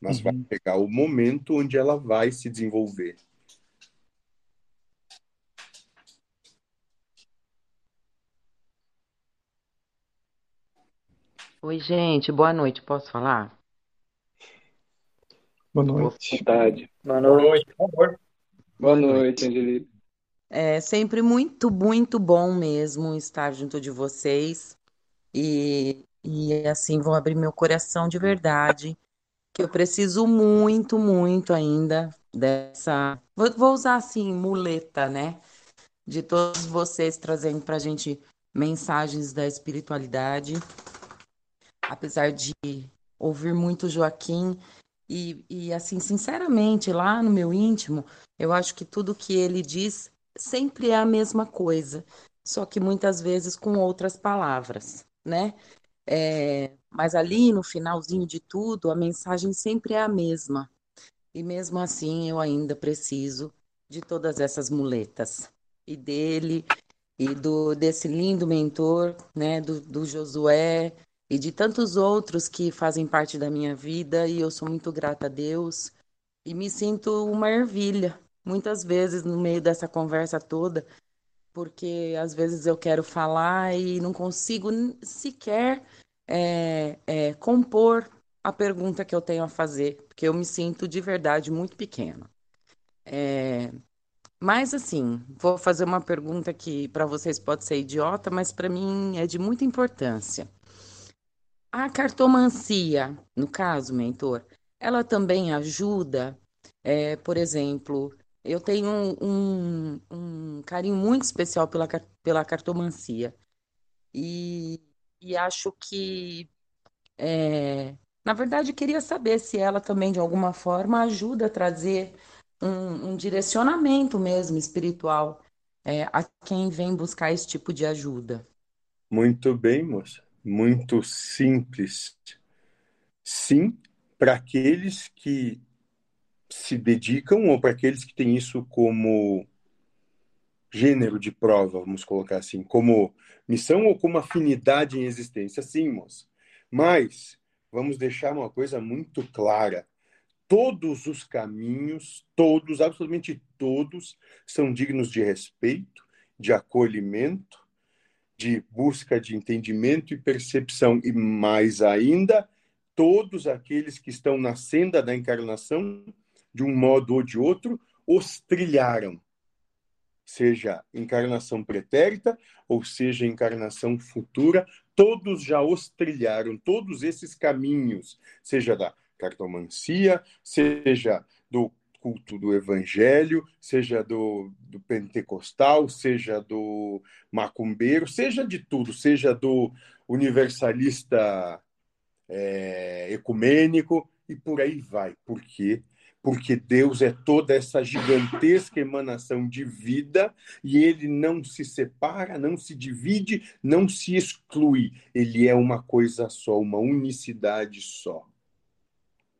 mas uhum. vai chegar o momento onde ela vai se desenvolver. Oi, gente, boa noite. Posso falar? Boa noite. Boa tarde. Boa noite, por favor. Boa noite, Angelina. É sempre muito, muito bom mesmo estar junto de vocês. E, e assim, vou abrir meu coração de verdade, que eu preciso muito, muito ainda dessa. Vou, usar assim, muleta, né? De todos vocês trazendo para a gente mensagens da espiritualidade apesar de ouvir muito Joaquim e, e assim, sinceramente, lá no meu íntimo, eu acho que tudo que ele diz sempre é a mesma coisa, só que muitas vezes com outras palavras, né? É, mas ali no finalzinho de tudo, a mensagem sempre é a mesma. E mesmo assim, eu ainda preciso de todas essas muletas. E dele, e do desse lindo mentor, né, do, do Josué, e de tantos outros que fazem parte da minha vida e eu sou muito grata a Deus e me sinto uma ervilha muitas vezes no meio dessa conversa toda, porque às vezes eu quero falar e não consigo sequer é, é, compor a pergunta que eu tenho a fazer, porque eu me sinto de verdade muito pequena. É, mas assim, vou fazer uma pergunta que para vocês pode ser idiota, mas para mim é de muita importância. A cartomancia, no caso, mentor, ela também ajuda, é, por exemplo, eu tenho um, um, carinho muito especial pela, pela cartomancia e, e acho que, é, na verdade, queria saber se ela também, de alguma forma, ajuda a trazer um, um direcionamento mesmo espiritual é, a quem vem buscar esse tipo de ajuda. Muito bem, moça muito simples. Sim, para aqueles que se dedicam ou para aqueles que têm isso como gênero de prova, vamos colocar assim, como missão ou como afinidade em existência. Sim, moça. Mas vamos deixar uma coisa muito clara. Todos os caminhos, todos, absolutamente todos, são dignos de respeito, de acolhimento de busca de entendimento e percepção, e mais ainda, todos aqueles que estão na senda da encarnação, de um modo ou de outro, os trilharam. Seja encarnação pretérita, ou seja encarnação futura, todos já os trilharam, todos esses caminhos, seja da cartomancia, seja do culto do evangelho, seja do, do pentecostal, seja do macumbeiro, seja de tudo, seja do universalista é, ecumênico e por aí vai. Por quê? Porque Deus é toda essa gigantesca emanação de vida e ele não se separa, não se divide, não se exclui. Ele é uma coisa só, uma unicidade só.